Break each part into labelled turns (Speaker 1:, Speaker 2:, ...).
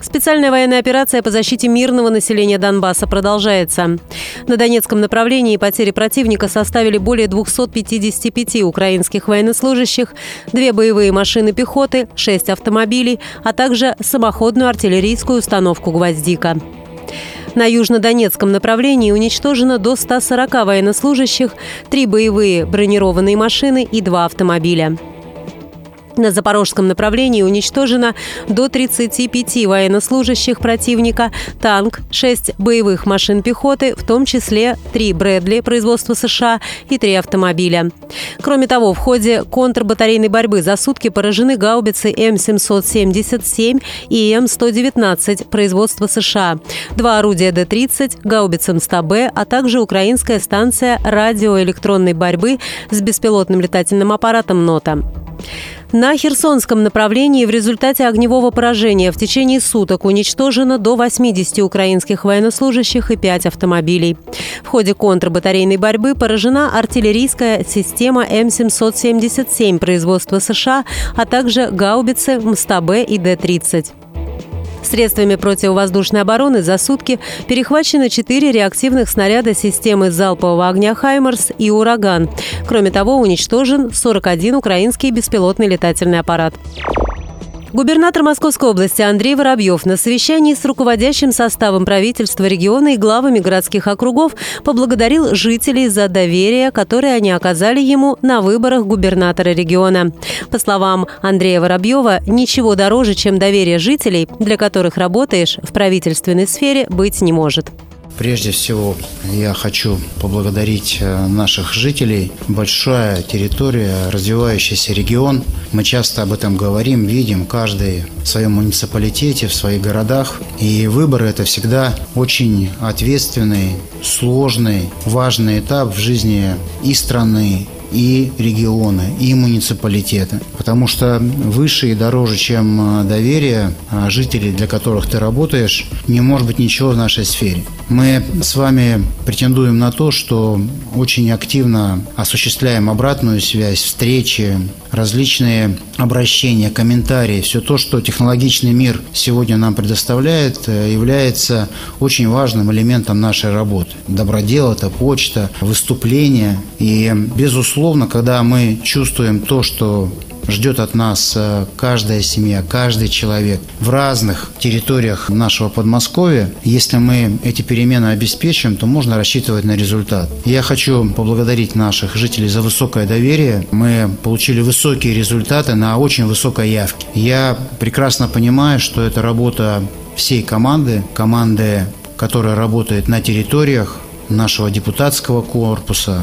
Speaker 1: Специальная военная операция по защите мирного населения Донбасса продолжается. На Донецком направлении потери противника составили более 255 украинских военнослужащих, две боевые машины пехоты, шесть автомобилей, а также самоходную артиллерийскую установку «Гвоздика». На южнодонецком направлении уничтожено до 140 военнослужащих, три боевые бронированные машины и два автомобиля. На запорожском направлении уничтожено до 35 военнослужащих противника, танк, 6 боевых машин пехоты, в том числе 3 Брэдли производства США и 3 автомобиля. Кроме того, в ходе контрбатарейной борьбы за сутки поражены гаубицы М777 и М119 производства США, два орудия Д-30, гаубица М100Б, а также украинская станция радиоэлектронной борьбы с беспилотным летательным аппаратом «Нота». На Херсонском направлении в результате огневого поражения в течение суток уничтожено до 80 украинских военнослужащих и 5 автомобилей. В ходе контрбатарейной борьбы поражена артиллерийская система М777 производства США, а также гаубицы МСТБ и Д-30. Средствами противовоздушной обороны за сутки перехвачено 4 реактивных снаряда системы залпового огня «Хаймерс» и «Ураган». Кроме того, уничтожен 41 украинский беспилотный летательный аппарат. Губернатор Московской области Андрей Воробьев на совещании с руководящим составом правительства региона и главами городских округов поблагодарил жителей за доверие, которое они оказали ему на выборах губернатора региона. По словам Андрея Воробьева, ничего дороже, чем доверие жителей, для которых работаешь в правительственной сфере, быть не может.
Speaker 2: Прежде всего, я хочу поблагодарить э, наших жителей. Большая территория, развивающийся регион. Мы часто об этом говорим, видим, каждый в своем муниципалитете, в своих городах. И выборы – это всегда очень ответственный, сложный, важный этап в жизни и страны, и регионы, и муниципалитеты. Потому что выше и дороже, чем э, доверие а жителей, для которых ты работаешь, не может быть ничего в нашей сфере. Мы с вами претендуем на то, что очень активно осуществляем обратную связь, встречи, различные обращения, комментарии. Все то, что технологичный мир сегодня нам предоставляет, э, является очень важным элементом нашей работы. Добродел – это почта, выступления. И, безусловно, когда мы чувствуем то, что ждет от нас э, каждая семья, каждый человек в разных территориях нашего Подмосковья. Если мы эти перемены обеспечим, то можно рассчитывать на результат. Я хочу поблагодарить наших жителей за высокое доверие. Мы получили высокие результаты на очень высокой явке. Я прекрасно понимаю, что это работа всей команды, команды, которая работает на территориях, нашего депутатского корпуса,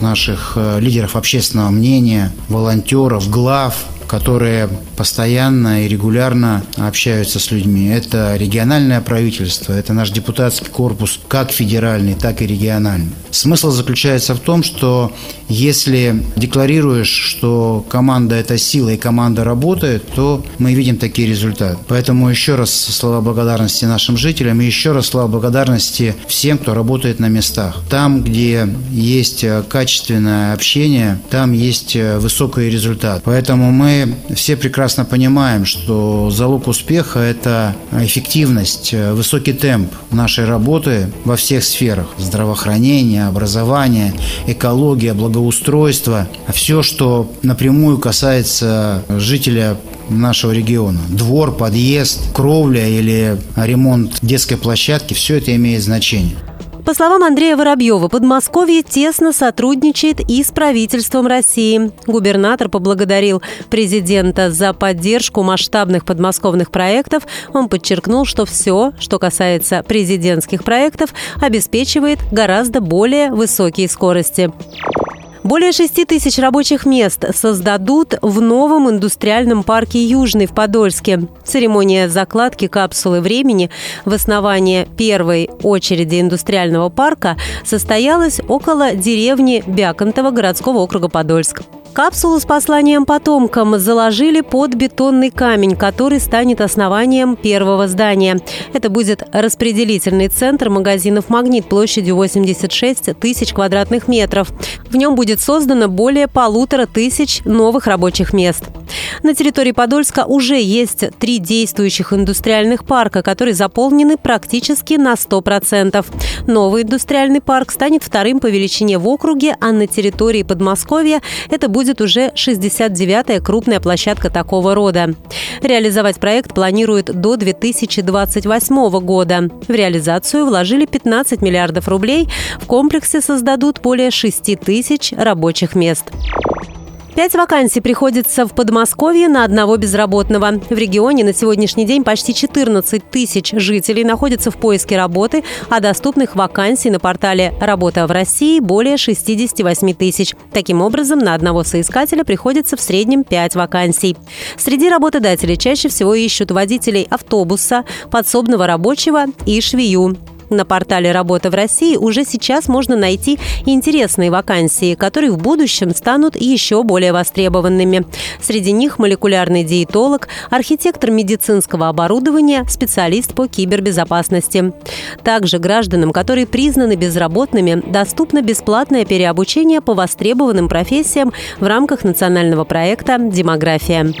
Speaker 2: наших э, лидеров общественного мнения, волонтеров, глав, которые постоянно и регулярно общаются с людьми. Это региональное правительство, это наш депутатский корпус, как федеральный, так и региональный. Смысл заключается в том, что если декларируешь, что команда – это сила и команда работает, то мы видим такие результаты. Поэтому еще раз слова благодарности нашим жителям и еще раз слова благодарности всем, кто работает на местах. Там, где есть качественное общение, там есть высокий результат. Поэтому мы все прекрасно понимаем, что залог успеха – это эффективность, высокий темп нашей работы во всех сферах – здравоохранение, образование, экология, благоустройство, все, что напрямую касается жителя нашего региона. Двор, подъезд, кровля или ремонт детской площадки – все это имеет значение.
Speaker 1: По словам Андрея Воробьева, Подмосковье тесно сотрудничает и с правительством России. Губернатор поблагодарил президента за поддержку масштабных подмосковных проектов. Он подчеркнул, что все, что касается президентских проектов, обеспечивает гораздо более высокие скорости. Более 6 тысяч рабочих мест создадут в новом индустриальном парке «Южный» в Подольске. Церемония закладки капсулы времени в основании первой очереди индустриального парка состоялась около деревни Бяконтова городского округа Подольск. Капсулу с посланием потомкам заложили под бетонный камень, который станет основанием первого здания. Это будет распределительный центр магазинов «Магнит» площадью 86 тысяч квадратных метров. В нем будет создано более полутора тысяч новых рабочих мест. На территории Подольска уже есть три действующих индустриальных парка, которые заполнены практически на 100%. Новый индустриальный парк станет вторым по величине в округе, а на территории Подмосковья это будет уже 69-я крупная площадка такого рода. Реализовать проект планируют до 2028 года. В реализацию вложили 15 миллиардов рублей. В комплексе создадут более 6 тысяч рабочих мест. Пять вакансий приходится в Подмосковье на одного безработного. В регионе на сегодняшний день почти 14 тысяч жителей находятся в поиске работы, а доступных вакансий на портале «Работа в России» более 68 тысяч. Таким образом, на одного соискателя приходится в среднем 5 вакансий. Среди работодателей чаще всего ищут водителей автобуса, подсобного рабочего и швею. На портале «Работа в России» уже сейчас можно найти интересные вакансии, которые в будущем станут еще более востребованными. Среди них молекулярный диетолог, архитектор медицинского оборудования, специалист по кибербезопасности. Также гражданам, которые признаны безработными, доступно бесплатное переобучение по востребованным профессиям в рамках национального проекта «Демография».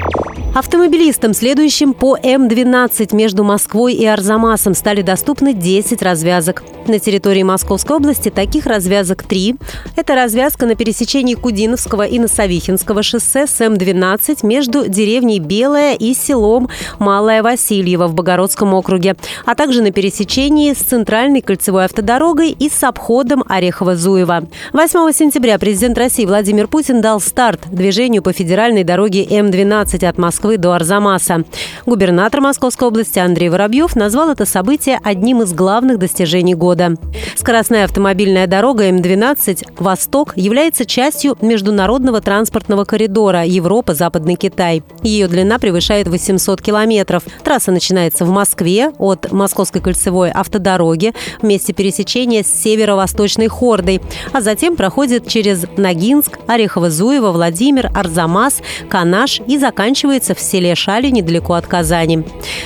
Speaker 1: Автомобилистам, следующим по М-12 между Москвой и Арзамасом, стали доступны 10 развязок. На территории Московской области таких развязок три. Это развязка на пересечении Кудиновского и Носовихинского шоссе с М-12 между деревней Белая и селом Малая Васильева в Богородском округе, а также на пересечении с центральной кольцевой автодорогой и с обходом Орехово-Зуева. 8 сентября президент России Владимир Путин дал старт движению по федеральной дороге М-12 от Москвы до Арзамаса. Губернатор Московской области Андрей Воробьев назвал это событие одним из главных достижений года. Скоростная автомобильная дорога М12 «Восток» является частью международного транспортного коридора Европа-Западный Китай. Ее длина превышает 800 километров. Трасса начинается в Москве от Московской кольцевой автодороги в месте пересечения с северо-восточной Хордой, а затем проходит через Ногинск, Орехово-Зуево, Владимир, Арзамас, Канаш и заканчивается в селе Шали недалеко от Казани.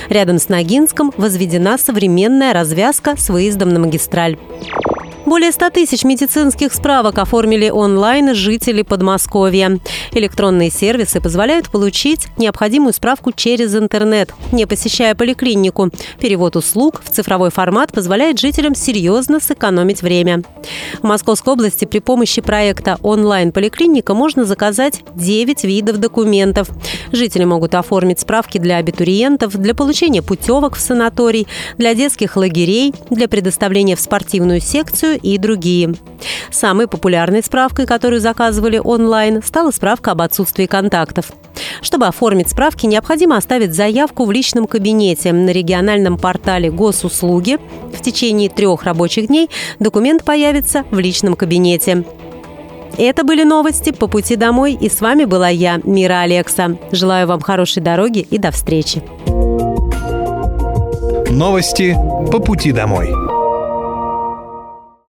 Speaker 1: Рядом с Ногинском возведена современная развязка с выездом на магистраль. Более 100 тысяч медицинских справок оформили онлайн жители Подмосковья. Электронные сервисы позволяют получить необходимую справку через интернет, не посещая поликлинику. Перевод услуг в цифровой формат позволяет жителям серьезно сэкономить время. В Московской области при помощи проекта «Онлайн-поликлиника» можно заказать 9 видов документов. Жители могут оформить справки для абитуриентов, для получения путевок в санаторий, для детских лагерей, для предоставления в спортивную секцию и другие. Самой популярной справкой, которую заказывали онлайн, стала справка об отсутствии контактов. Чтобы оформить справки, необходимо оставить заявку в личном кабинете на региональном портале госуслуги. В течение трех рабочих дней документ появится в личном кабинете. Это были новости по пути домой, и с вами была я, Мира Алекса. Желаю вам хорошей дороги и до встречи.
Speaker 3: Новости по пути домой.